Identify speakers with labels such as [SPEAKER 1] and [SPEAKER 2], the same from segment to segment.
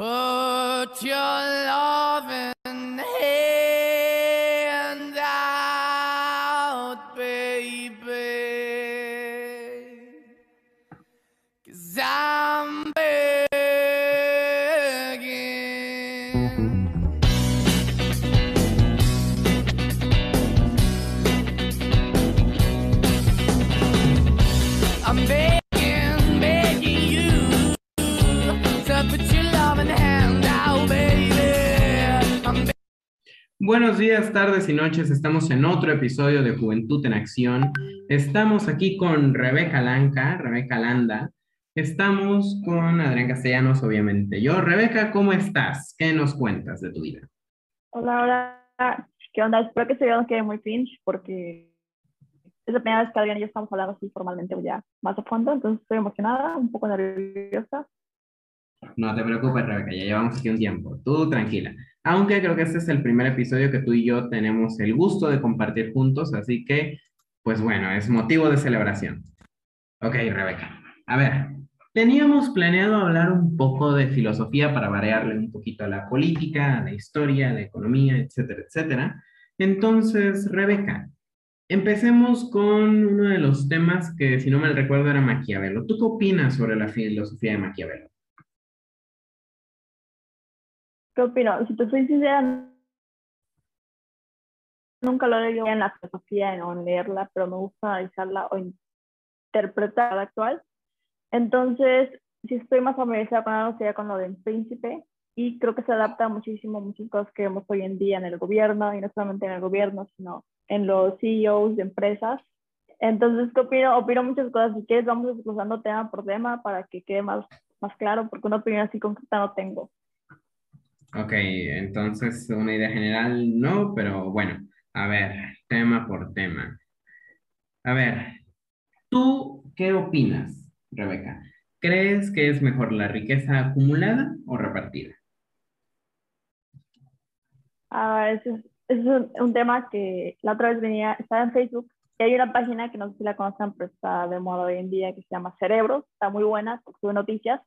[SPEAKER 1] Put your love
[SPEAKER 2] in. Días, tardes y noches. Estamos en otro episodio de Juventud en Acción. Estamos aquí con Rebeca Lanca, Rebeca Landa. Estamos con Adrián Castellanos, obviamente. Yo, Rebeca, ¿cómo estás? ¿Qué nos cuentas de tu vida?
[SPEAKER 3] Hola, hola. ¿Qué onda? Espero que este video no quede muy cringe porque es la primera vez que Adrián y yo estamos hablando así formalmente ya más a fondo, entonces estoy emocionada, un poco nerviosa.
[SPEAKER 2] No te preocupes, Rebeca, ya llevamos aquí un tiempo. Tú tranquila. Aunque creo que este es el primer episodio que tú y yo tenemos el gusto de compartir juntos, así que, pues bueno, es motivo de celebración. Ok, Rebeca. A ver, teníamos planeado hablar un poco de filosofía para variarle un poquito a la política, a la historia, a la economía, etcétera, etcétera. Entonces, Rebeca, empecemos con uno de los temas que, si no mal recuerdo, era Maquiavelo. ¿Tú qué opinas sobre la filosofía de Maquiavelo?
[SPEAKER 3] ¿Qué opino? Si te soy sincera, nunca lo he leído en la filosofía, o en leerla, pero me gusta analizarla o interpretarla actual. Entonces, si estoy más familiarizada con algo, sería con lo del príncipe, y creo que se adapta muchísimo a muchas cosas que vemos hoy en día en el gobierno, y no solamente en el gobierno, sino en los CEOs de empresas. Entonces, ¿qué opino? Opino muchas cosas. Si quieres, vamos desglosando tema por tema para que quede más, más claro, porque una opinión así concreta no tengo.
[SPEAKER 2] Ok, entonces una idea general no, pero bueno, a ver, tema por tema. A ver, ¿tú qué opinas, Rebeca? ¿Crees que es mejor la riqueza acumulada o repartida?
[SPEAKER 3] Ah, ese es, ese es un, tema que la otra vez venía, estaba en Facebook y hay una página que no sé si la conocen, pero está de moda hoy en día que se llama Cerebros, está muy buena, sube noticias.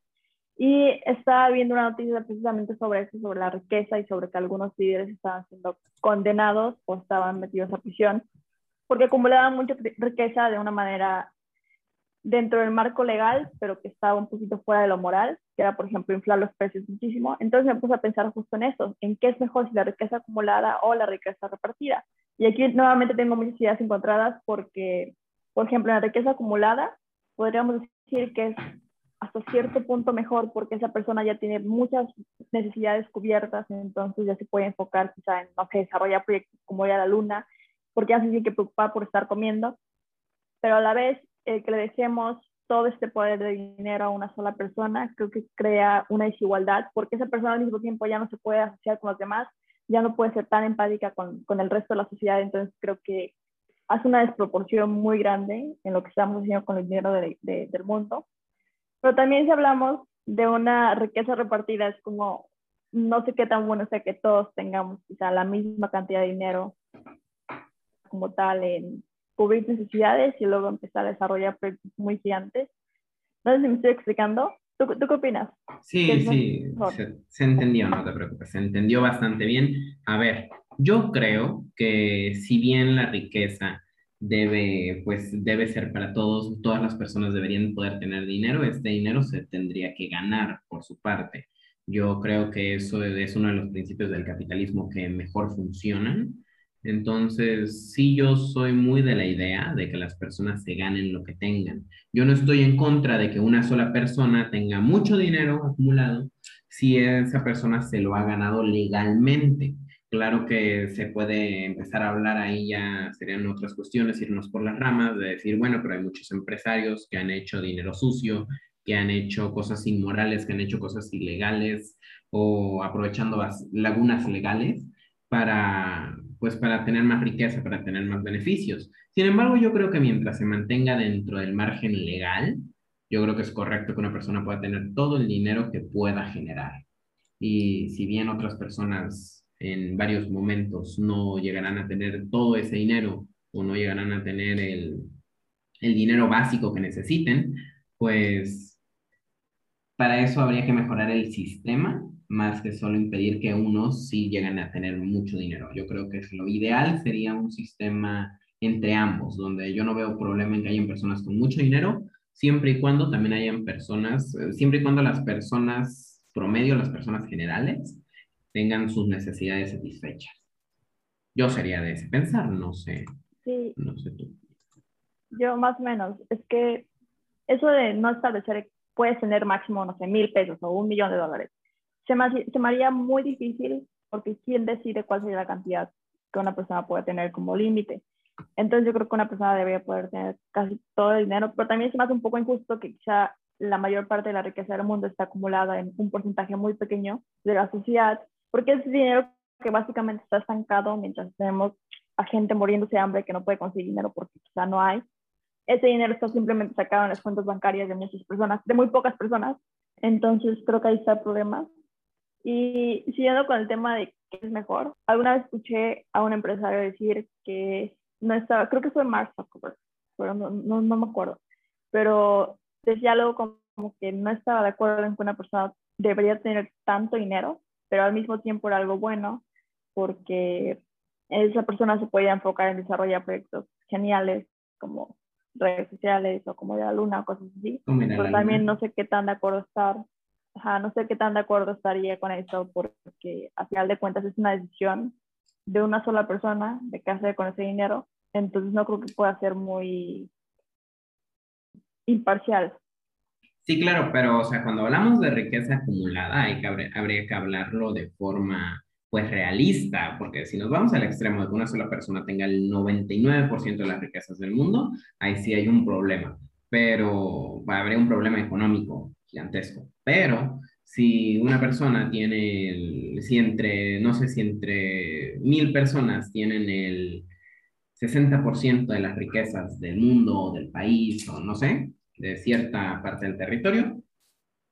[SPEAKER 3] Y estaba viendo una noticia precisamente sobre eso, sobre la riqueza y sobre que algunos líderes estaban siendo condenados o estaban metidos a prisión porque acumulaban mucha riqueza de una manera dentro del marco legal, pero que estaba un poquito fuera de lo moral, que era, por ejemplo, inflar los precios muchísimo. Entonces me puse a pensar justo en eso, en qué es mejor, si la riqueza acumulada o la riqueza repartida. Y aquí nuevamente tengo muchas ideas encontradas porque, por ejemplo, en la riqueza acumulada podríamos decir que es hasta cierto punto mejor porque esa persona ya tiene muchas necesidades cubiertas, entonces ya se puede enfocar quizá en, no sé, desarrollar proyectos como ir a la luna, porque ya se tiene que preocupar por estar comiendo, pero a la vez el que le dejemos todo este poder de dinero a una sola persona, creo que crea una desigualdad, porque esa persona al mismo tiempo ya no se puede asociar con los demás, ya no puede ser tan empática con, con el resto de la sociedad, entonces creo que hace una desproporción muy grande en lo que estamos haciendo con el dinero de, de, del mundo. Pero también si hablamos de una riqueza repartida, es como, no sé qué tan bueno sea que todos tengamos quizá la misma cantidad de dinero como tal en cubrir necesidades y luego empezar a desarrollar proyectos muy gigantes. No sé si me estoy explicando. ¿Tú, tú qué opinas?
[SPEAKER 2] Sí,
[SPEAKER 3] ¿Qué
[SPEAKER 2] sí, se, se entendió, no te preocupes, se entendió bastante bien. A ver, yo creo que si bien la riqueza debe, pues, debe ser para todos, todas las personas deberían poder tener dinero, este dinero se tendría que ganar por su parte. Yo creo que eso es uno de los principios del capitalismo que mejor funcionan. Entonces, sí, yo soy muy de la idea de que las personas se ganen lo que tengan. Yo no estoy en contra de que una sola persona tenga mucho dinero acumulado si esa persona se lo ha ganado legalmente. Claro que se puede empezar a hablar ahí ya serían otras cuestiones, irnos por las ramas, de decir, bueno, pero hay muchos empresarios que han hecho dinero sucio, que han hecho cosas inmorales, que han hecho cosas ilegales o aprovechando las lagunas legales para, pues, para tener más riqueza, para tener más beneficios. Sin embargo, yo creo que mientras se mantenga dentro del margen legal, yo creo que es correcto que una persona pueda tener todo el dinero que pueda generar. Y si bien otras personas en varios momentos no llegarán a tener todo ese dinero o no llegarán a tener el, el dinero básico que necesiten, pues para eso habría que mejorar el sistema más que solo impedir que unos sí lleguen a tener mucho dinero. Yo creo que lo ideal sería un sistema entre ambos, donde yo no veo problema en que hayan personas con mucho dinero, siempre y cuando también hayan personas, eh, siempre y cuando las personas promedio, las personas generales, tengan sus necesidades satisfechas. Yo sería de ese pensar, no sé.
[SPEAKER 3] Sí.
[SPEAKER 2] No sé tú.
[SPEAKER 3] Yo más o menos. Es que eso de no establecer, puedes tener máximo, no sé, mil pesos o un millón de dólares. Se me, se me haría muy difícil porque ¿quién decide cuál sería la cantidad que una persona puede tener como límite? Entonces yo creo que una persona debería poder tener casi todo el dinero, pero también se me hace un poco injusto que quizá la mayor parte de la riqueza del mundo está acumulada en un porcentaje muy pequeño de la sociedad, porque es dinero que básicamente está estancado mientras tenemos a gente muriéndose de hambre que no puede conseguir dinero porque quizá no hay. Ese dinero está simplemente sacado en las cuentas bancarias de muchas personas, de muy pocas personas. Entonces creo que ahí está el problema. Y siguiendo con el tema de qué es mejor, alguna vez escuché a un empresario decir que no estaba, creo que fue Mark Zuckerberg, pero no, no, no me acuerdo, pero decía algo como que no estaba de acuerdo en que una persona debería tener tanto dinero, pero al mismo tiempo era algo bueno porque esa persona se podía enfocar en desarrollar proyectos geniales como redes sociales o como de la luna o cosas así. Pero también no sé qué tan de acuerdo estar, ajá, no sé qué tan de acuerdo estaría con eso porque a final de cuentas es una decisión de una sola persona de qué hacer con ese dinero, entonces no creo que pueda ser muy imparcial.
[SPEAKER 2] Sí, claro, pero o sea, cuando hablamos de riqueza acumulada, hay que, habría que hablarlo de forma pues realista, porque si nos vamos al extremo de que una sola persona tenga el 99% de las riquezas del mundo, ahí sí hay un problema, pero habría un problema económico gigantesco. Pero si una persona tiene, si entre, no sé si entre mil personas tienen el 60% de las riquezas del mundo del país o no sé, de cierta parte del territorio,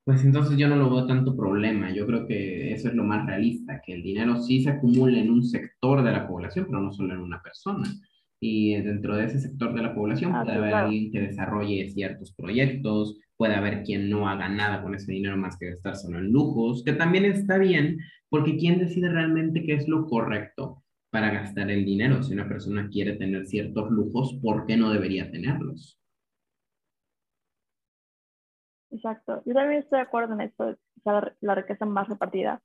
[SPEAKER 2] pues entonces yo no lo veo tanto problema. Yo creo que eso es lo más realista, que el dinero sí se acumula en un sector de la población, pero no solo en una persona. Y dentro de ese sector de la población
[SPEAKER 3] Ah,
[SPEAKER 2] puede
[SPEAKER 3] sí,
[SPEAKER 2] haber
[SPEAKER 3] claro.
[SPEAKER 2] alguien que desarrolle ciertos proyectos, puede haber quien no haga nada con ese dinero más que gastárselo en lujos, que también está bien, porque ¿quién decide realmente qué es lo correcto para gastar el dinero? Si una persona quiere tener ciertos lujos, ¿por qué no debería tenerlos?
[SPEAKER 3] Exacto. Yo también estoy de acuerdo en esto, de la, la riqueza más repartida,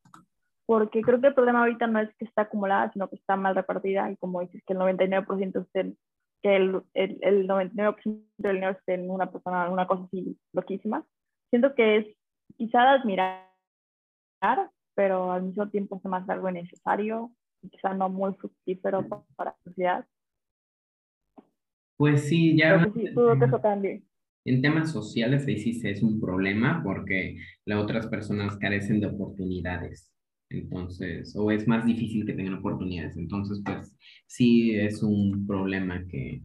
[SPEAKER 3] porque creo que el problema ahorita no es que está acumulada, sino que está mal repartida y como dices, que el 99% esté, que el, el, el 99% del dinero esté en una persona, una cosa así loquísima. Siento que es quizá de admirar, pero al mismo tiempo se me hace algo necesario y quizá no muy fructífero pa- para la sociedad.
[SPEAKER 2] Pues sí, ya
[SPEAKER 3] Pero que sí, dudo que eso cambie.
[SPEAKER 2] En temas sociales, ahí sí es un problema porque las otras personas carecen de oportunidades. Entonces, o es más difícil que tengan oportunidades. Entonces, pues sí es un problema que,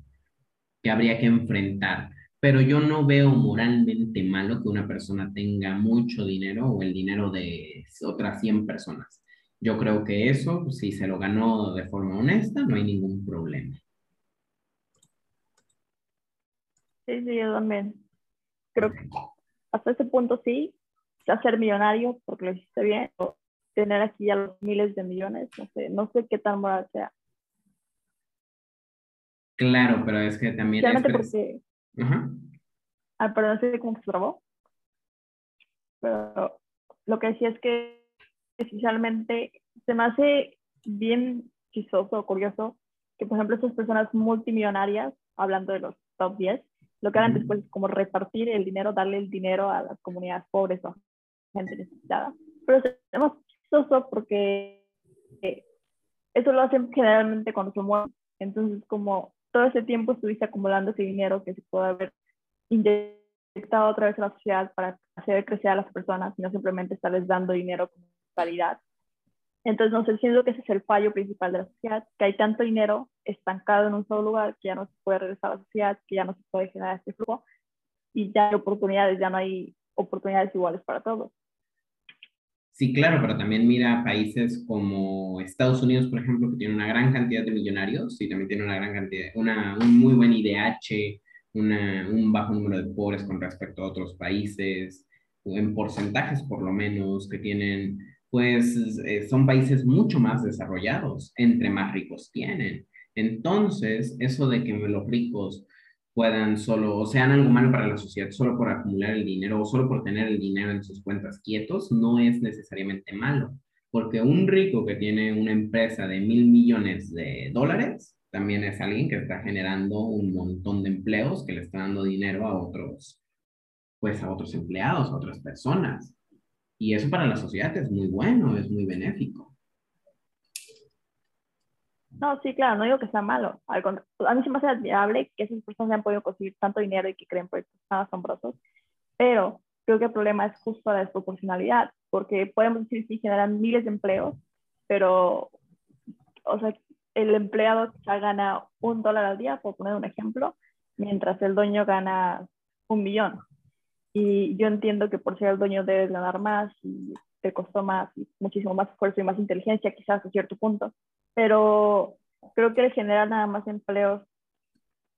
[SPEAKER 2] que habría que enfrentar. Pero yo no veo moralmente malo que una persona tenga mucho dinero o el dinero de otras 100 personas. Yo creo que eso, si se lo ganó de forma honesta, no hay ningún problema.
[SPEAKER 3] Sí, sí, yo también. Creo que hasta ese punto sí, ya ser millonario porque lo hiciste bien, o tener aquí ya los miles de millones, no sé, no sé qué tan moral sea.
[SPEAKER 2] Claro, pero es que también...
[SPEAKER 3] Realmente
[SPEAKER 2] es-
[SPEAKER 3] porque,
[SPEAKER 2] Ajá.
[SPEAKER 3] ah, perdón, sé cómo se trabó, pero lo que decía es que especialmente se me hace bien chistoso o curioso que, por ejemplo, estas personas multimillonarias, hablando de los top 10, lo que harán después es como repartir el dinero, darle el dinero a las comunidades pobres o a gente necesitada. Pero es más chistoso porque eh, eso lo hacen generalmente cuando se mueren. Entonces, como todo ese tiempo estuviste acumulando ese dinero que se puede haber inyectado otra vez a la sociedad para hacer crecer a las personas, y no simplemente estarles dando dinero como calidad. Entonces, no sé, siento que ese es el fallo principal de la sociedad, que hay tanto dinero estancado en un solo lugar que ya no se puede regresar a la sociedad, que ya no se puede generar este flujo y ya hay oportunidades, ya no hay oportunidades iguales para todos.
[SPEAKER 2] Sí, claro, pero también mira países como Estados Unidos, por ejemplo, que tiene una gran cantidad de millonarios y también tiene una gran cantidad, una, un muy buen IDH, una, un bajo número de pobres con respecto a otros países, en porcentajes por lo menos, que tienen pues eh, son países mucho más desarrollados, entre más ricos tienen. Entonces, eso de que los ricos puedan solo, o sean algo malo para la sociedad solo por acumular el dinero o solo por tener el dinero en sus cuentas quietos, no es necesariamente malo, porque un rico que tiene una empresa de mil millones de dólares, también es alguien que está generando un montón de empleos, que le está dando dinero a otros, pues a otros empleados, a otras personas. Y eso para la sociedad es muy bueno, es muy benéfico.
[SPEAKER 3] No, sí, claro, no digo que sea malo. Al a mí sí me hace admirable que esas personas hayan podido conseguir tanto dinero y que creen proyectos tan asombrosos, pero creo que el problema es justo la desproporcionalidad, porque podemos decir que generan miles de empleos, pero, o sea, el empleado ya gana un dólar al día, por poner un ejemplo, mientras el dueño gana un millón. Y yo entiendo que por ser el dueño debes ganar más y te costó más, y muchísimo más esfuerzo y más inteligencia, quizás a cierto punto, pero creo que generar nada más empleos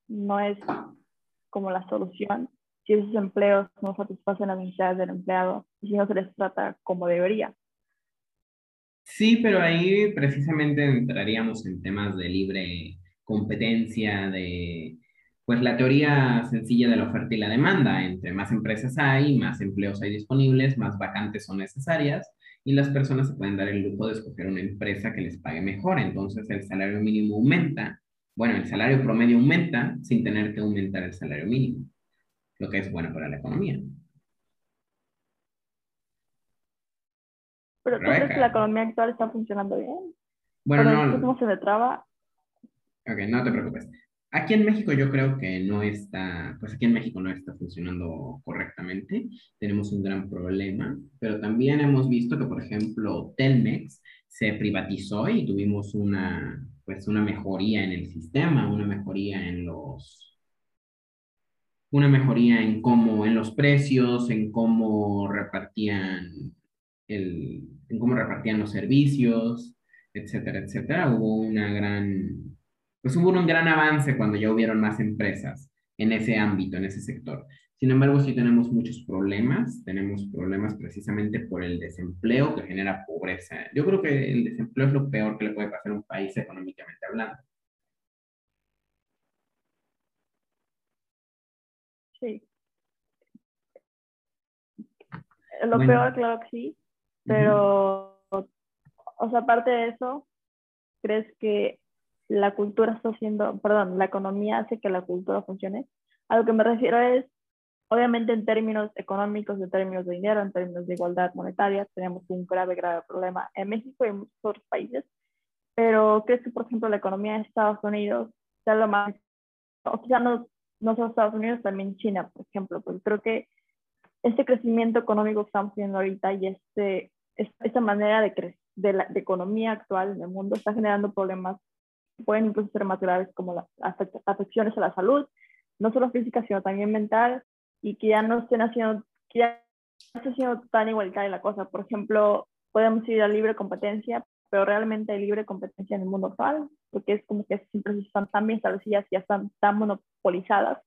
[SPEAKER 3] no es como la solución si esos empleos no satisfacen las necesidades del empleado y si no se les trata como debería.
[SPEAKER 2] Sí, pero ahí precisamente entraríamos en temas de libre competencia, de pues la teoría sencilla de la oferta y la demanda. Entre más empresas hay, más empleos hay disponibles, más vacantes son necesarias y las personas se pueden dar el lujo de escoger una empresa que les pague mejor. Entonces el salario mínimo aumenta. Bueno, el salario promedio aumenta sin tener que aumentar el salario mínimo, lo que es bueno para la economía.
[SPEAKER 3] Pero ¿tú crees que la economía actual está funcionando bien?
[SPEAKER 2] Bueno, no.
[SPEAKER 3] ¿Cómo se me traba?
[SPEAKER 2] Ok, no te preocupes. Aquí en México yo creo que no está, pues aquí en México no está funcionando correctamente. Tenemos un gran problema, pero también hemos visto que, por ejemplo, Telmex se privatizó y tuvimos una, pues una mejoría en el sistema, una mejoría en los, una mejoría en cómo, en los precios, en cómo repartían el, en cómo repartían los servicios, etcétera, etcétera. Hubo una gran pues hubo un gran avance cuando ya hubieron más empresas en ese ámbito, en ese sector. Sin embargo, sí tenemos muchos problemas, tenemos problemas precisamente por el desempleo que genera pobreza. Yo creo que el desempleo es lo peor que le puede pasar a un país económicamente hablando.
[SPEAKER 3] Sí. Lo peor, claro que sí, pero, o sea, aparte de eso, ¿crees que la cultura está haciendo, perdón, la economía hace que la cultura funcione. A lo que me refiero es, obviamente en términos económicos, en términos de dinero, en términos de igualdad monetaria, tenemos un grave, grave problema en México y en muchos otros países. Pero creo que, por ejemplo, la economía de Estados Unidos sea lo más, o quizá no, no solo Estados Unidos, también China, por ejemplo, porque creo que este crecimiento económico que estamos teniendo ahorita y este, esta manera de, de la de economía actual en el mundo está generando problemas pueden incluso ser más graves como las afecciones a la salud, no solo física, sino también mental, y que ya no estén haciendo, que ya no esté siendo tan igualitaria la cosa. Por ejemplo, podemos ir a libre competencia, pero realmente hay libre competencia en el mundo actual, porque es como que esas empresas están tan bien establecidas y ya están tan monopolizadas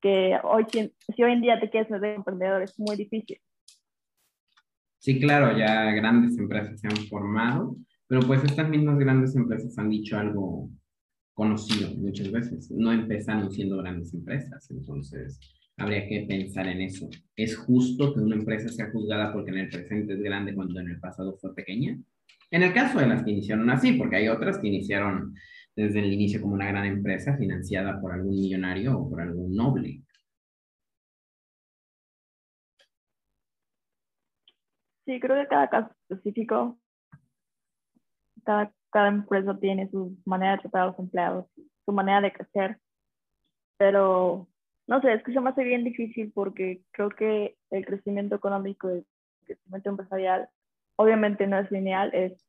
[SPEAKER 3] que hoy, si hoy en día te quieres meter emprendedor es muy difícil.
[SPEAKER 2] Sí, claro, ya grandes empresas se han formado pero pues estas mismas grandes empresas han dicho algo conocido muchas veces. No empezaron siendo grandes empresas, entonces habría que pensar en eso. ¿Es justo que una empresa sea juzgada porque en el presente es grande cuando en el pasado fue pequeña? En el caso de las que iniciaron así, porque hay otras que iniciaron desde el inicio como una gran empresa financiada por algún millonario o por algún noble.
[SPEAKER 3] Sí, creo que cada caso específico cada, cada empresa tiene su manera de tratar a los empleados, su manera de crecer, pero no sé, es que se me hace bien difícil porque creo que el crecimiento económico el crecimiento empresarial obviamente no es lineal, es,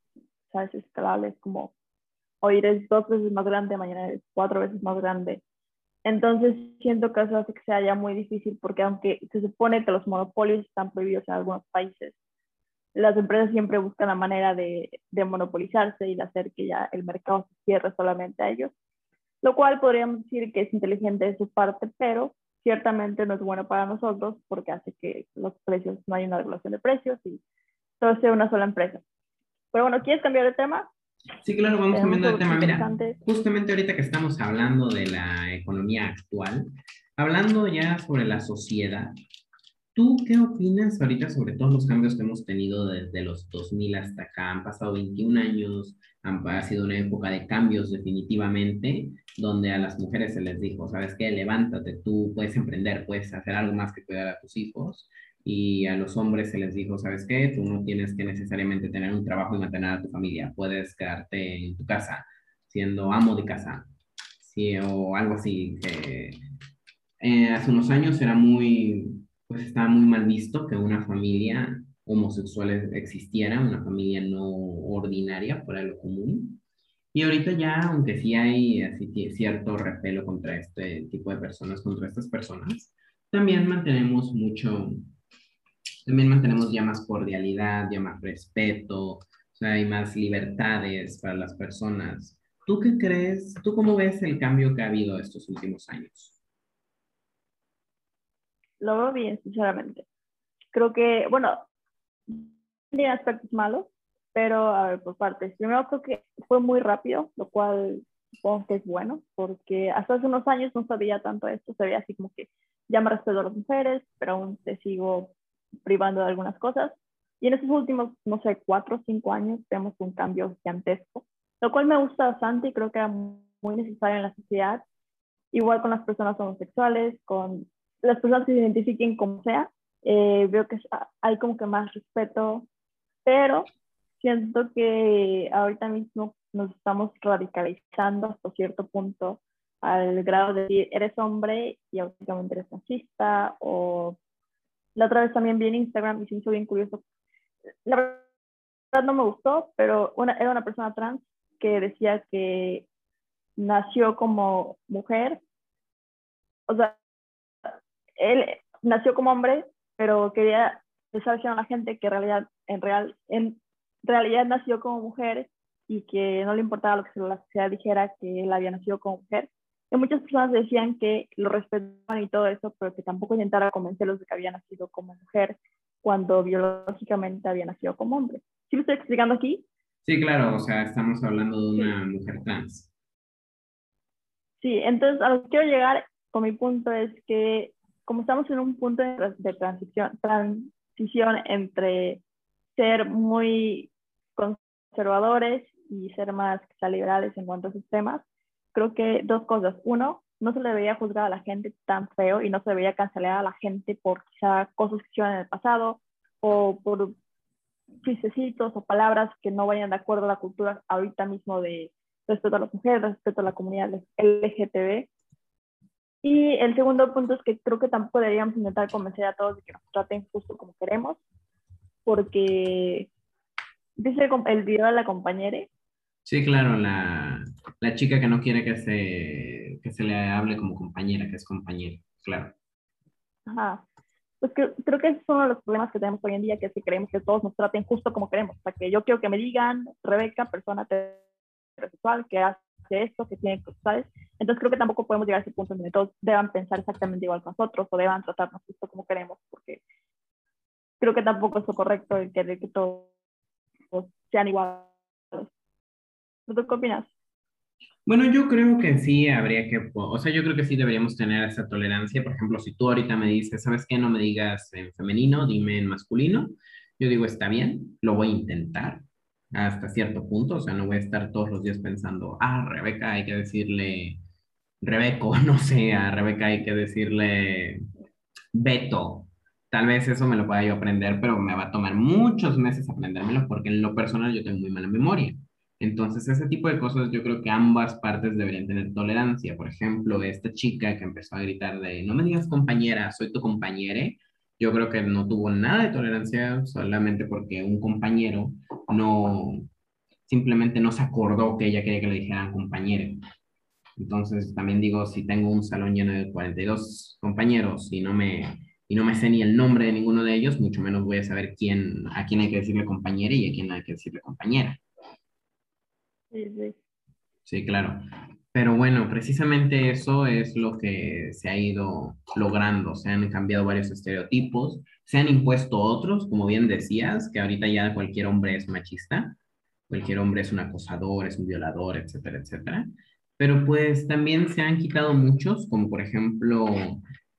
[SPEAKER 3] ¿sabes? escalable, es como hoy eres dos veces más grande, mañana eres cuatro veces más grande. Entonces siento que eso hace que sea ya muy difícil porque aunque se supone que los monopolios están prohibidos en algunos países, las empresas siempre buscan la manera de, de, monopolizarse y de hacer que ya el mercado se cierre solamente a ellos, lo cual podríamos decir que es inteligente de su parte, pero ciertamente no es bueno para nosotros porque hace que los precios, no hay una regulación de precios y todo sea una sola empresa. Pero bueno, ¿quieres cambiar de tema?
[SPEAKER 2] Sí, claro, vamos
[SPEAKER 3] Tenemos
[SPEAKER 2] cambiando de tema. Mira, justamente ahorita que estamos hablando de la economía actual, hablando ya sobre la sociedad, ¿tú qué opinas ahorita sobre todos los cambios que hemos tenido desde los 2000 hasta acá? Han pasado 21 años, han, ha sido una época de cambios definitivamente, donde a las mujeres se les dijo, ¿sabes qué? Levántate, tú puedes emprender, puedes hacer algo más que cuidar a tus hijos. Y a los hombres se les dijo, ¿sabes qué? Tú no tienes que necesariamente tener un trabajo y mantener a tu familia, puedes quedarte en tu casa siendo amo de casa, sí, o algo así, que eh, hace unos años era muy, pues estaba muy mal visto que una familia homosexual existiera, una familia no ordinaria, fuera lo común. Y ahorita ya, aunque sí hay así cierto repelo contra este tipo de personas, contra estas personas, también mantenemos mucho, también mantenemos ya más cordialidad, ya más respeto, o sea, hay más libertades para las personas. ¿Tú qué crees? ¿Tú cómo ves el cambio que ha habido estos últimos años?
[SPEAKER 3] Lo veo bien, sinceramente. Creo que, bueno, tiene aspectos malos, pero a ver, por partes. Primero creo que fue muy rápido, lo cual supongo que es bueno, porque hasta hace unos años no sabía tanto esto, se veía así como que ya me respeto a las mujeres, pero aún te sigo privando de algunas cosas. Y en estos últimos, no sé, cuatro o cinco años vemos un cambio gigantesco, lo cual me gusta bastante y creo que era muy necesario en la sociedad. Igual con las personas homosexuales, con las personas se identifiquen como sea, eh, veo que es- hay como que más respeto, pero siento que ahorita mismo nos estamos radicalizando hasta cierto punto al grado de decir, eres hombre y automáticamente eres machista, o la otra vez también vi en Instagram y se hizo bien curioso. La verdad no me gustó, pero una, era una persona trans que decía que nació como mujer, o sea, él nació como hombre, pero quería decir a la gente que en realidad, en, real, en realidad nació como mujer y que no le importaba lo que la sociedad dijera que él había nacido como mujer. Y muchas personas decían que lo respetaban y todo eso, pero que tampoco intentara convencerlos de que había nacido como mujer cuando biológicamente había nacido como hombre. ¿Sí lo estoy explicando aquí?
[SPEAKER 2] Sí, claro, o sea, estamos hablando de una mujer trans.
[SPEAKER 3] Sí, entonces a lo que quiero llegar con mi punto es que como estamos en un punto de, de transición, transición entre ser muy conservadores y ser más liberales en cuanto a esos temas, creo que dos cosas. Uno, no se le debería juzgar a la gente tan feo y no se debería cancelar a la gente por quizá cosas que hicieron en el pasado o por chistecitos o palabras que no vayan de acuerdo a la cultura ahorita mismo de respeto a las mujeres, respeto a la comunidad LGTB. Y el segundo punto es que creo que tampoco deberíamos intentar convencer a todos de que nos traten justo como queremos, porque dice el, video de la compañera.
[SPEAKER 2] Sí, claro, la, la chica que no quiere que se, que se le hable como compañera, que es compañera, claro.
[SPEAKER 3] Ajá. Pues que, creo que ese es uno de los problemas que tenemos hoy en día, que es que creemos que todos nos traten justo como queremos. O sea, que yo quiero que me digan, Rebeca, persona heterosexual, que hace esto, que tiene, ¿sabes? Entonces creo que tampoco podemos llegar a ese punto en donde todos deban pensar exactamente igual que nosotros o deban tratarnos justo como queremos, porque creo que tampoco es lo correcto el querer que todos sean iguales. ¿Tú qué opinas?
[SPEAKER 2] Bueno, yo creo que sí habría que, o sea, yo creo que sí deberíamos tener esa tolerancia. Por ejemplo, si tú ahorita me dices, ¿sabes qué? No me digas en femenino, dime en masculino. Yo digo, está bien, lo voy a intentar hasta cierto punto. O sea, no voy a estar todos los días pensando, ah, Rebeca, hay que decirle Rebeco, no sé, a Rebeca hay que decirle Beto. Tal vez eso me lo pueda yo aprender, pero me va a tomar muchos meses aprendérmelo porque en lo personal yo tengo muy mala memoria. Entonces, ese tipo de cosas yo creo que ambas partes deberían tener tolerancia. Por ejemplo, esta chica que empezó a gritar de, no me digas compañera, soy tu compañere, yo creo que no tuvo nada de tolerancia solamente porque un compañero no, simplemente no se acordó que ella quería que le dijeran compañero. Entonces, también digo, si tengo un salón lleno de 42 compañeros y no me, y no me sé ni el nombre de ninguno de ellos, mucho menos voy a saber quién, a quién hay que decirle compañera y a quién hay que decirle compañera.
[SPEAKER 3] Sí, sí.
[SPEAKER 2] Sí, claro. Pero bueno, precisamente eso es lo que se ha ido logrando. Se han cambiado varios estereotipos, se han impuesto otros, como bien decías, que ahorita ya cualquier hombre es machista. cualquier hombre es un acosador, es un violador, etcétera, etcétera. Pero pues también se han quitado muchos, como por ejemplo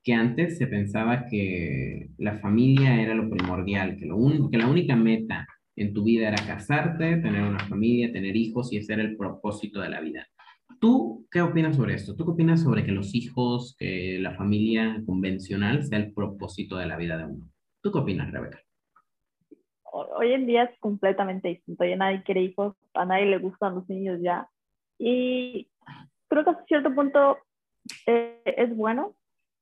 [SPEAKER 2] que antes se pensaba que la familia era lo primordial, que, lo un- que la única meta en tu vida era casarte, tener una familia, tener hijos y ese el propósito de la vida. ¿Tú qué opinas sobre esto? ¿Tú qué opinas sobre que los hijos, que la familia convencional sea el propósito de la vida de uno? ¿Tú qué opinas, Rebeca?
[SPEAKER 3] Ho- Hoy en día es completamente distinto. Ya nadie quiere hijos, a nadie le gustan los niños ya. Y creo que hasta cierto punto eh, es bueno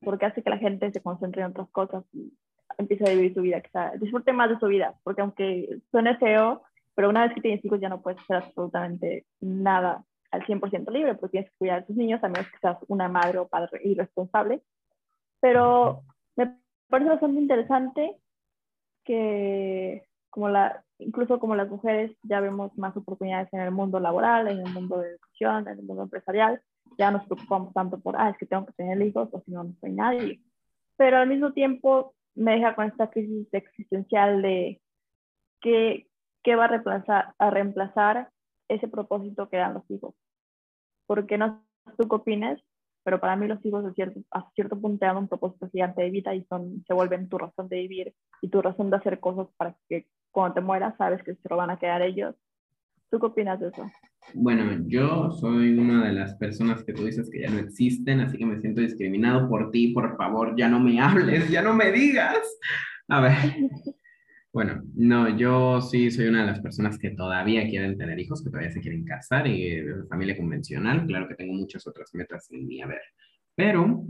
[SPEAKER 3] porque hace que la gente se concentre en otras cosas y empiece a vivir su vida, disfrute más de su vida, porque aunque suene feo, pero una vez que tienes hijos ya no puedes hacer absolutamente nada al 100% libre, porque tienes que cuidar a tus niños, a menos que seas una madre o padre irresponsable. Pero me parece bastante interesante que como la, incluso como las mujeres ya vemos más oportunidades en el mundo laboral, en el mundo de educación, en el mundo empresarial, ya nos preocupamos tanto por, ah, es que tengo que tener hijos o si no, no soy nadie. Pero al mismo tiempo me deja con esta crisis existencial de qué, qué va a reemplazar, a reemplazar ese propósito que dan los hijos. Porque no tú qué opinas, pero para mí los hijos a cierto, a cierto punto te dan un propósito gigante de vida y son, se vuelven tu razón de vivir y tu razón de hacer cosas para que cuando te mueras sabes que se lo van a quedar ellos. ¿Tú qué opinas de eso?
[SPEAKER 2] Bueno, yo soy una de las personas que tú dices que ya no existen, así que me siento discriminado por ti. Por favor, ya no me hables, ya no me digas. A ver. Bueno, no, yo sí soy una de las personas que todavía quieren tener hijos, que todavía se quieren casar y eh, familia convencional. Claro que tengo muchas otras metas en mi haber. Pero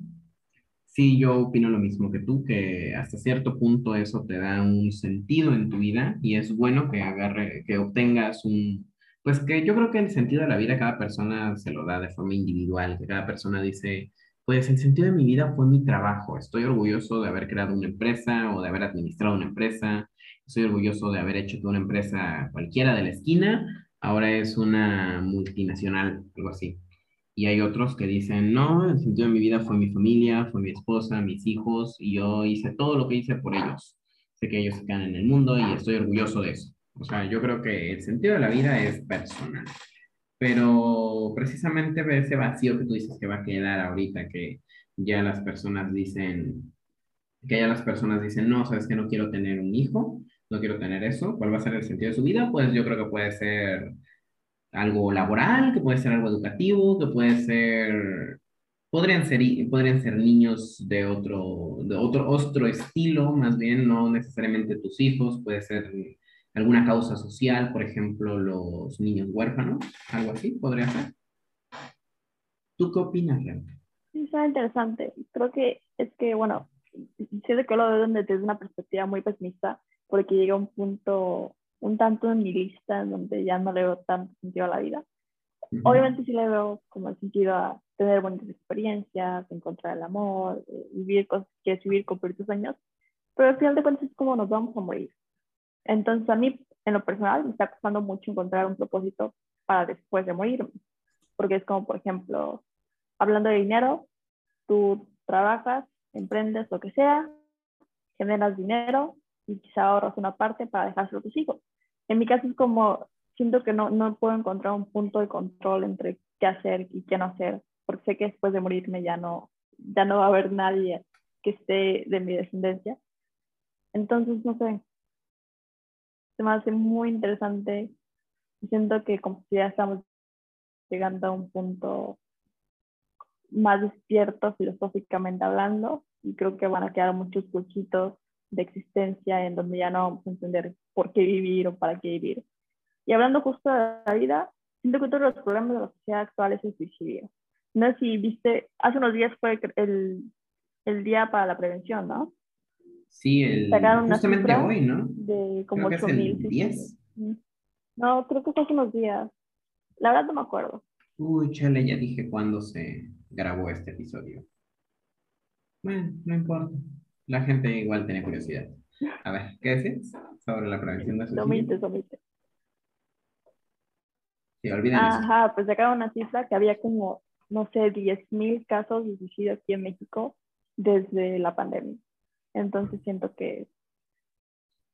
[SPEAKER 2] sí, yo opino lo mismo que tú, que hasta cierto punto eso te da un sentido en tu vida y es bueno que agarre, que obtengas un, pues que yo creo que el sentido de la vida cada persona se lo da de forma individual, que cada persona dice, pues el sentido de mi vida fue mi trabajo, estoy orgulloso de haber creado una empresa o de haber administrado una empresa, estoy orgulloso de haber hecho que una empresa cualquiera de la esquina ahora es una multinacional, algo así. Y hay otros que dicen, no, el sentido de mi vida fue mi familia, fue mi esposa, mis hijos, y yo hice todo lo que hice por ellos. Sé que ellos se quedan en el mundo y estoy orgulloso de eso. O sea, yo creo que el sentido de la vida es personal. Pero precisamente ese vacío que tú dices que va a quedar ahorita, que ya las personas dicen, que ya las personas dicen, no, sabes que no quiero tener un hijo, no quiero tener eso, ¿cuál va a ser el sentido de su vida? Pues yo creo que puede ser algo laboral, que puede ser algo educativo, que puede ser, podrían ser, podrían ser niños de otro, de otro, otro estilo, más bien, no necesariamente tus hijos, puede ser alguna causa social, por ejemplo, los niños huérfanos, algo así, podría ser. ¿Tú qué opinas, Rebeca?
[SPEAKER 3] Sí, está interesante. Creo que es que, bueno, siento que lo veo desde una perspectiva muy pesimista, porque llega un punto un tanto en mi lista en donde ya no le veo tanto sentido a la vida.
[SPEAKER 2] Ujú.
[SPEAKER 3] Obviamente sí le veo como el sentido a tener buenas experiencias, encontrar el amor, eh, vivir cosas que quieres vivir, cumplir tus sueños, pero al final de cuentas es como nos vamos a morir. Entonces a mí, en lo personal, me está costando mucho encontrar un propósito para después de morirme, porque es como, por ejemplo, hablando de dinero, tú trabajas, emprendes, lo que sea, generas dinero y quizá ahorras una parte para dejárselo a tus hijos. En mi caso es como, siento que no, no puedo encontrar un punto de control entre qué hacer y qué no hacer, porque sé que después de morirme ya no, ya no va a haber nadie que esté de mi descendencia. Entonces, no sé, se me hace muy interesante y siento que como si ya estamos llegando a un punto más despierto filosóficamente hablando y creo que van a quedar muchos huequitos de existencia en donde ya no vamos a entender por qué vivir o para qué vivir. Y hablando justo de la vida, siento que uno de los problemas de la sociedad actual es el suicidio. No sé si viste, hace unos días fue el, el día para la prevención, ¿no?
[SPEAKER 2] Sí, el,
[SPEAKER 3] Sacaron una
[SPEAKER 2] justamente
[SPEAKER 3] cifra
[SPEAKER 2] hoy, ¿no?
[SPEAKER 3] De como
[SPEAKER 2] Creo que es
[SPEAKER 3] 8
[SPEAKER 2] el
[SPEAKER 3] mil.
[SPEAKER 2] 10.
[SPEAKER 3] No, creo que fue hace unos días. La verdad no me acuerdo.
[SPEAKER 2] Uy, chale, ya dije cuándo se grabó este episodio. Bueno, no importa. La gente igual tiene curiosidad. A ver, ¿qué decías sobre la prevención de suicidio?
[SPEAKER 3] Omite, omite.
[SPEAKER 2] Sí, olviden eso.
[SPEAKER 3] Ajá, pues sacaron una cifra que había como, no sé, 10 mil casos de suicidio aquí en México desde la pandemia. Entonces siento que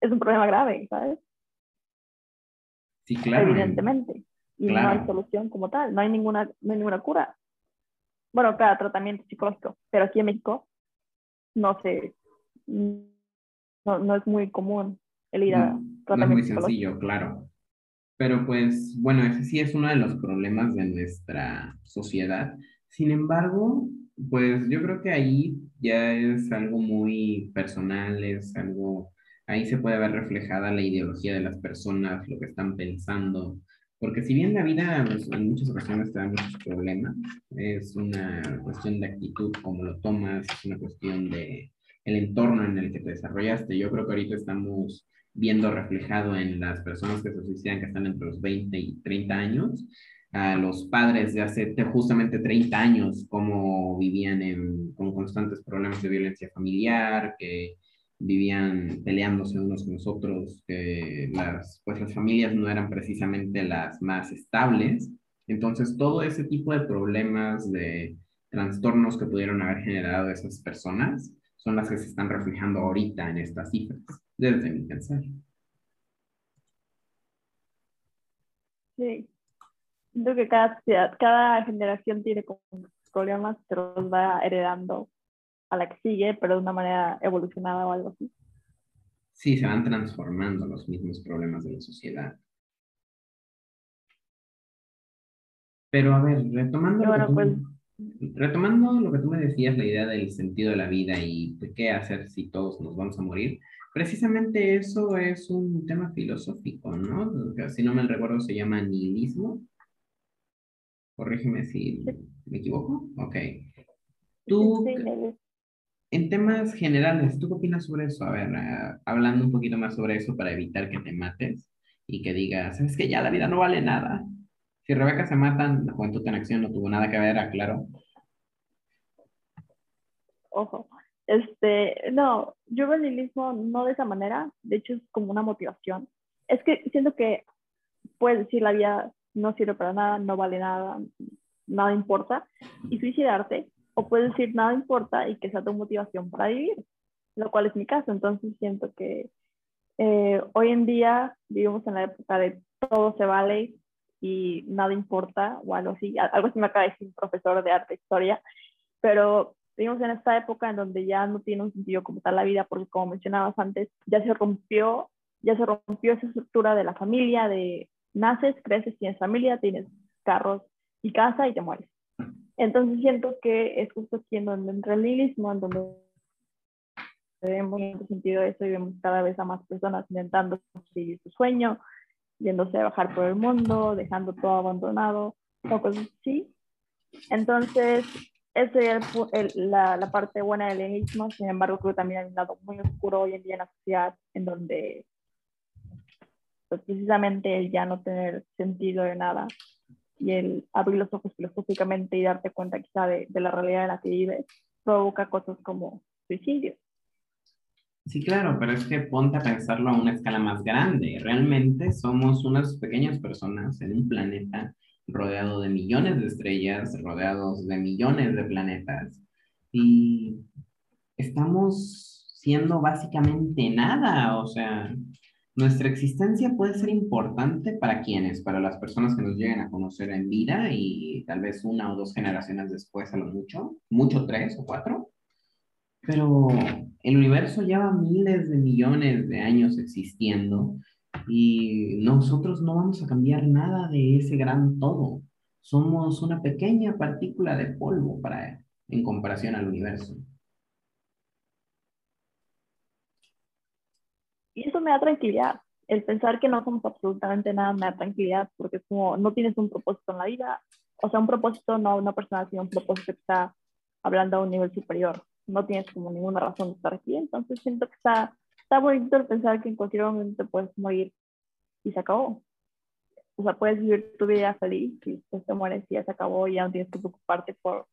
[SPEAKER 3] es un problema grave, ¿sabes?
[SPEAKER 2] Sí, claro.
[SPEAKER 3] evidentemente. Y no hay solución como tal, no hay ninguna, no hay ninguna cura. Bueno, cada tratamiento psicológico, pero aquí en México no sé, no, no es muy común el ir a
[SPEAKER 2] No, no es muy sencillo, claro. Pero pues, bueno, ese sí es uno de los problemas de nuestra sociedad. Sin embargo, pues yo creo que ahí ya es algo muy personal, es algo, ahí se puede ver reflejada la ideología de las personas, lo que están pensando. Porque si bien la vida pues, en muchas ocasiones te da muchos problemas, es una cuestión de actitud, cómo lo tomas, es una cuestión de el entorno en el que te desarrollaste. Yo creo que ahorita estamos viendo reflejado en las personas que se suicidan que están entre los 20 y 30 años, a los padres de hace te- justamente 30 años, cómo vivían con constantes problemas de violencia familiar, que vivían peleándose unos con los otros, que las, pues las familias no eran precisamente las más estables. Entonces, todo ese tipo de problemas, de trastornos que pudieron haber generado esas personas, son las que se están reflejando ahorita en estas cifras, desde mi pensar.
[SPEAKER 3] Sí. Siento que cada, cada generación tiene problemas, se los va heredando a la que sigue, pero de una manera evolucionada o algo así.
[SPEAKER 2] Sí, se van transformando los mismos problemas de la sociedad. Pero a ver, retomando,
[SPEAKER 3] bueno, pues-
[SPEAKER 2] retomando lo que tú me decías, la idea del sentido de la vida y de qué hacer si todos nos vamos a morir, precisamente eso es un tema filosófico, ¿no? Si no me recuerdo, se llama nihilismo. Corrígeme si me equivoco. Ok. Tú, en temas generales, ¿tú qué opinas sobre eso? A ver, eh, hablando un poquito más sobre eso para evitar que te mates y que digas, es que ya la vida no vale nada. Si Rebeca se matan, la juventud en acción no tuvo nada que ver, aclaro.
[SPEAKER 3] ojo. Este, no, nihilismo no de esa manera, de hecho es como una motivación. Es que siento que puedes decir la vida no sirve para nada, no vale nada, nada importa, y suicidarte, o puedes decir nada importa y que sea tu motivación para vivir, lo cual es mi caso. Entonces siento que eh, hoy en día vivimos en la época de todo se vale y nada importa, o algo así, algo así me acaba de decir un profesor de arte e historia, pero vivimos en esta época en donde ya no tiene un sentido como tal la vida, porque como mencionabas antes, ya se rompió, ya se rompió esa estructura de la familia, de naces, creces, tienes familia, tienes carros y casa y te mueres. Entonces siento que es justo aquí en donde entra el nihilismo, en donde vemos en sentido eso y vemos cada vez a más personas intentando seguir su sueño, yéndose a bajar por el mundo, dejando todo abandonado, o cosas así. Entonces, esa el- la, la parte buena del nihilismo, sin embargo, creo que también hay un lado muy oscuro hoy en día en la sociedad, en donde pues, precisamente el ya no tener sentido de nada y el abrir los ojos filosóficamente y darte cuenta quizá de, de la realidad en la que vives, provoca cosas como suicidio.
[SPEAKER 2] Sí, claro, pero es que ponte a pensarlo a una escala más grande. Realmente somos unas pequeñas personas en un planeta rodeado de millones de estrellas, rodeados de millones de planetas. Y estamos siendo básicamente nada. O sea, nuestra existencia puede ser importante para quienes, para las personas que nos lleguen a conocer en vida y tal vez una o dos generaciones después a lo mucho, mucho tres o cuatro. Pero el universo lleva miles de millones de años existiendo y nosotros no vamos a cambiar nada de ese gran todo. Somos una pequeña partícula de polvo para, en comparación al universo.
[SPEAKER 3] Y eso me da tranquilidad. El pensar que no somos absolutamente nada me da tranquilidad porque es como no tienes un propósito en la vida. O sea, un propósito no una persona, sino un propósito que está hablando a un nivel superior. No tienes como ninguna razón de estar aquí. Entonces siento que está, está bonito pensar que en cualquier momento puedes morir y se acabó. O sea, puedes vivir tu vida feliz y después te mueres y ya se acabó y ya no tienes que preocuparte por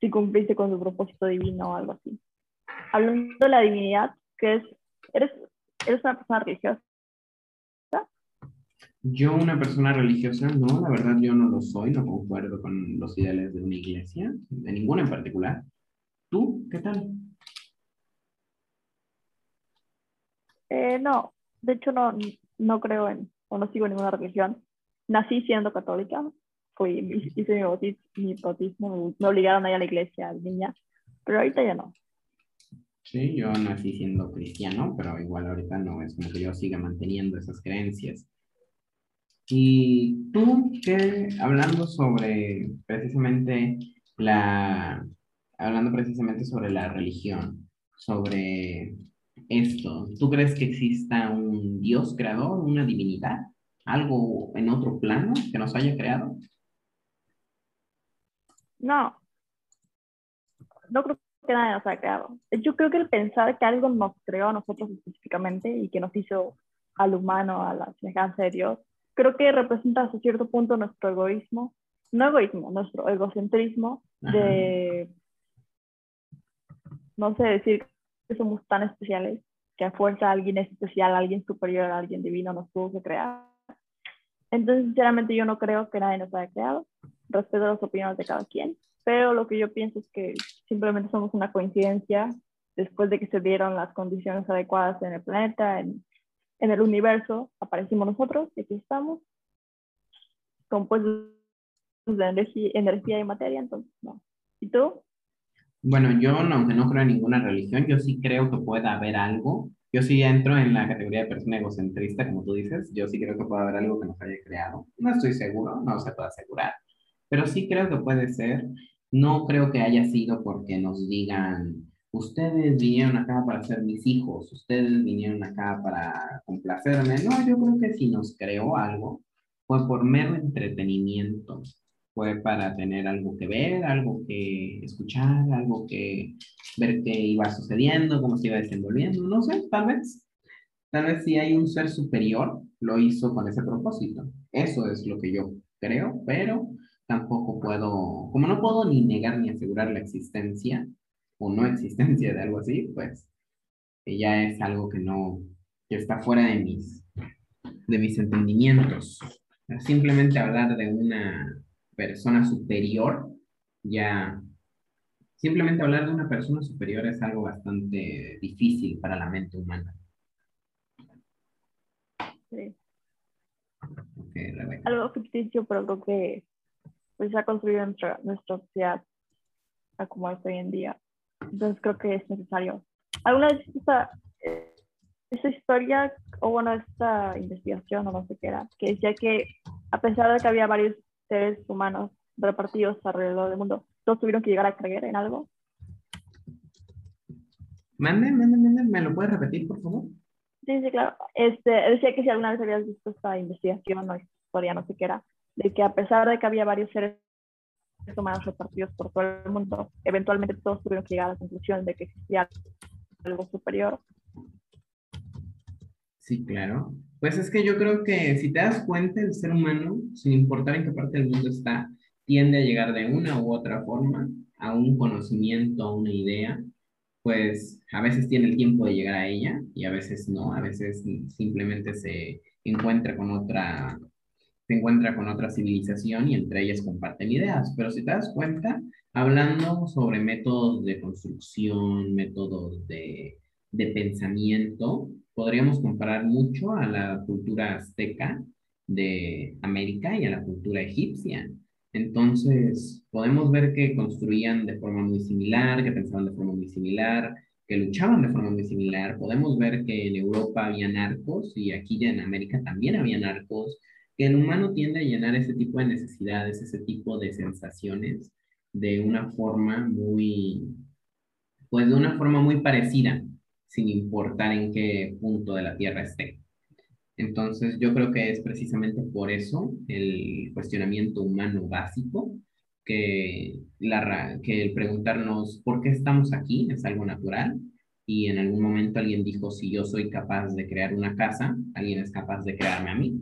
[SPEAKER 3] si cumpliste con tu propósito divino o algo así. Hablando de la divinidad, que es, eres, eres una persona religiosa.
[SPEAKER 2] Yo, una persona religiosa, no, la verdad yo no lo soy, no concuerdo con los ideales de una iglesia, de ninguna en particular. ¿Tú qué tal?
[SPEAKER 3] Eh, no, de hecho no, no creo en o no sigo ninguna religión. Nací siendo católica, fui, hice mi bautismo, mi bautismo, me obligaron a ir a la iglesia niña, pero ahorita ya no.
[SPEAKER 2] Sí, yo nací siendo cristiano, pero igual ahorita no, es como que yo siga manteniendo esas creencias. Y tú, que hablando sobre precisamente la, hablando precisamente sobre la religión, sobre esto, ¿tú crees que exista un Dios creador, una divinidad, algo en otro plano que nos haya creado?
[SPEAKER 3] No, no creo que nadie nos haya creado. Yo creo que el pensar que algo nos creó a nosotros específicamente y que nos hizo al humano a la semejanza de Dios, creo que representa hasta cierto punto nuestro egoísmo, no egoísmo, nuestro egocentrismo de, no sé, decir que somos tan especiales, que a fuerza alguien es especial, alguien superior, alguien divino nos tuvo que crear. Entonces, sinceramente, yo no creo que nadie nos haya creado. Respeto las opiniones de cada quien, pero lo que yo pienso es que simplemente somos una coincidencia después de que se dieron las condiciones adecuadas en el planeta, en, en el universo, aparecimos nosotros y aquí estamos, compuestos de energía, y materia, entonces no. ¿Y tú?
[SPEAKER 2] Bueno, yo, aunque no creo en ninguna religión, yo sí creo que pueda haber algo. Yo sí entro en la categoría de persona egocentrista, como tú dices. Yo sí creo que puede haber algo que nos haya creado. No estoy seguro, no se puede asegurar. Pero sí creo que puede ser. No creo que haya sido porque nos digan, ustedes vinieron acá para ser mis hijos, ustedes vinieron acá para complacerme. No, yo creo que si nos creó algo, fue por mero entretenimiento fue para tener algo que ver, algo que escuchar, algo que ver qué iba sucediendo, cómo se iba desenvolviendo, no sé, tal vez. Tal vez si hay un ser superior, lo hizo con ese propósito. Eso es lo que yo creo, pero tampoco puedo, como no puedo ni negar ni asegurar la existencia o no existencia de algo así, pues ya es algo que no, que está fuera de mis, de mis entendimientos. Simplemente hablar de una persona superior, ya simplemente hablar de una persona superior es algo bastante difícil para la mente humana.
[SPEAKER 3] Sí. algo ficticio, pero creo que pues, ha construido nuestra, nuestra sociedad a como es hoy en día. Entonces creo que es necesario. ¿Alguna vez esta, esa historia, o bueno, esta investigación, o no sé qué era, que decía que a pesar de que había varios seres humanos repartidos alrededor del mundo, todos tuvieron que llegar a creer en algo.
[SPEAKER 2] Mande, mande, mande, ¿me lo puedes repetir, por favor?
[SPEAKER 3] Sí, sí, claro. Este, decía que si alguna vez habías visto esta investigación o historia, no sé qué era, de que a pesar de que había varios seres humanos repartidos por todo el mundo, eventualmente todos tuvieron que llegar a la conclusión de que existía algo superior.
[SPEAKER 2] Sí, claro. Pues es que yo creo que si te das cuenta, el ser humano, sin importar en qué parte del mundo está, tiende a llegar de una u otra forma a un conocimiento, a una idea, pues a veces tiene el tiempo de llegar a ella y a veces no, a veces simplemente se encuentra con otra, se encuentra con otra civilización y entre ellas comparten ideas. Pero si te das cuenta, hablando sobre métodos de construcción, métodos de, de pensamiento, podríamos comparar mucho a la cultura azteca de América y a la cultura egipcia. Entonces, podemos ver que construían de forma muy similar, que pensaban de forma muy similar, que luchaban de forma muy similar. Podemos ver que en Europa había narcos y aquí ya en América también había narcos, que el humano tiende a llenar ese tipo de necesidades, ese tipo de sensaciones de una forma muy, pues de una forma muy parecida sin importar en qué punto de la Tierra esté. Entonces, yo creo que es precisamente por eso el cuestionamiento humano básico, que, la, que el preguntarnos por qué estamos aquí es algo natural. Y en algún momento alguien dijo, si yo soy capaz de crear una casa, alguien es capaz de crearme a mí.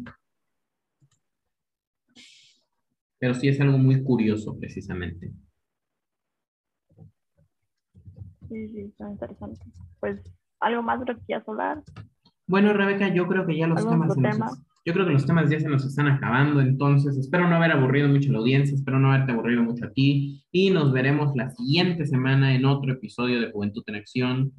[SPEAKER 2] Pero sí es algo muy curioso, precisamente.
[SPEAKER 3] Sí, sí, está interesante. Pues, ¿algo más de lo que quieras hablar?
[SPEAKER 2] Bueno, Rebeca, yo creo que ya los temas, yo creo que los temas ya se nos están acabando, entonces espero no haber aburrido mucho a la audiencia, espero no haberte aburrido mucho a ti y nos veremos la siguiente semana en otro episodio de Juventud en Acción.